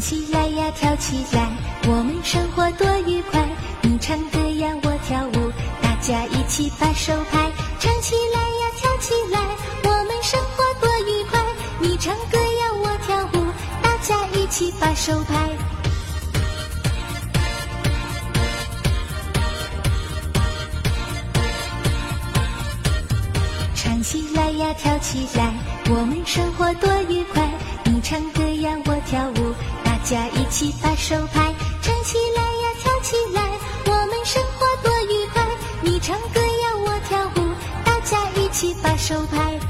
起来，我们生活多愉快。你唱歌呀，我跳舞，大家一起把手拍，唱起来呀，跳起来，我们生活多愉快。你唱歌呀，我跳舞，大家一起把手拍。唱起来呀，跳起来，我们生活多愉家一起把手拍，唱起来呀，跳起来，我们生活多愉快。你唱歌呀，我跳舞，大家一起把手拍。